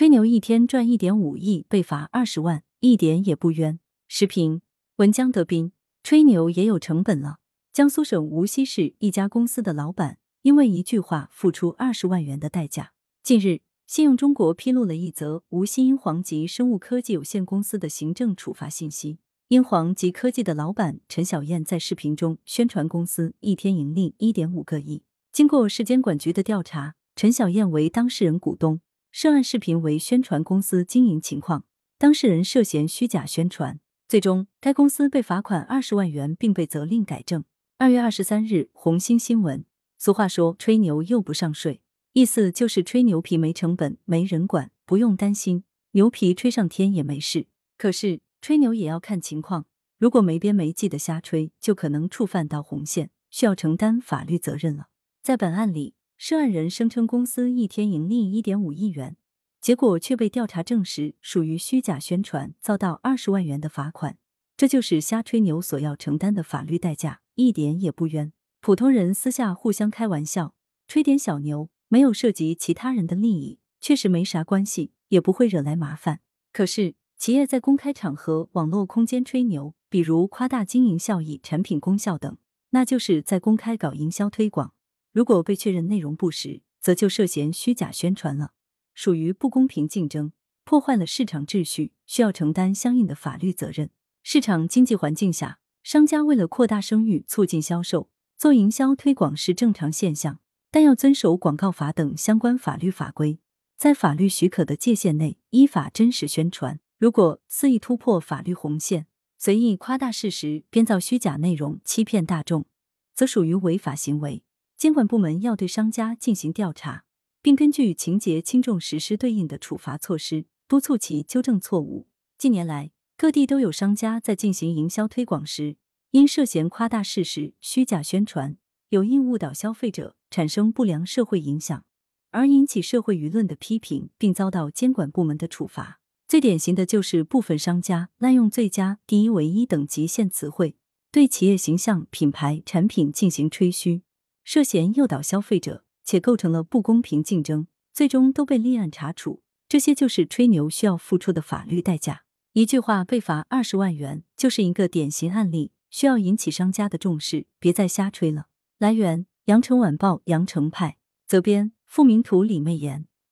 吹牛一天赚一点五亿，被罚二十万，一点也不冤。时评：文江德斌，吹牛也有成本了。江苏省无锡市一家公司的老板因为一句话付出二十万元的代价。近日，信用中国披露了一则无锡英皇集生物科技有限公司的行政处罚信息。英皇集科技的老板陈小燕在视频中宣传公司一天盈利一点五个亿。经过市监管局的调查，陈小燕为当事人股东。涉案视频为宣传公司经营情况，当事人涉嫌虚假宣传，最终该公司被罚款二十万元，并被责令改正。二月二十三日，红星新闻。俗话说，吹牛又不上税，意思就是吹牛皮没成本，没人管，不用担心，牛皮吹上天也没事。可是吹牛也要看情况，如果没边没际的瞎吹，就可能触犯到红线，需要承担法律责任了。在本案里。涉案人声称公司一天盈利一点五亿元，结果却被调查证实属于虚假宣传，遭到二十万元的罚款。这就是瞎吹牛所要承担的法律代价，一点也不冤。普通人私下互相开玩笑，吹点小牛，没有涉及其他人的利益，确实没啥关系，也不会惹来麻烦。可是企业在公开场合、网络空间吹牛，比如夸大经营效益、产品功效等，那就是在公开搞营销推广。如果被确认内容不实，则就涉嫌虚假宣传了，属于不公平竞争，破坏了市场秩序，需要承担相应的法律责任。市场经济环境下，商家为了扩大声誉、促进销售，做营销推广是正常现象，但要遵守广告法等相关法律法规，在法律许可的界限内依法真实宣传。如果肆意突破法律红线，随意夸大事实、编造虚假内容、欺骗大众，则属于违法行为。监管部门要对商家进行调查，并根据情节轻重实施对应的处罚措施，督促其纠正错误。近年来，各地都有商家在进行营销推广时，因涉嫌夸大事实、虚假宣传，有意误导消费者，产生不良社会影响，而引起社会舆论的批评，并遭到监管部门的处罚。最典型的就是部分商家滥用“最佳”“第一唯一”等极限词汇，对企业形象、品牌、产品进行吹嘘。涉嫌诱导消费者，且构成了不公平竞争，最终都被立案查处。这些就是吹牛需要付出的法律代价。一句话被罚二十万元，就是一个典型案例，需要引起商家的重视，别再瞎吹了。来源：羊城晚报羊城派，责编：付明图，李媚妍。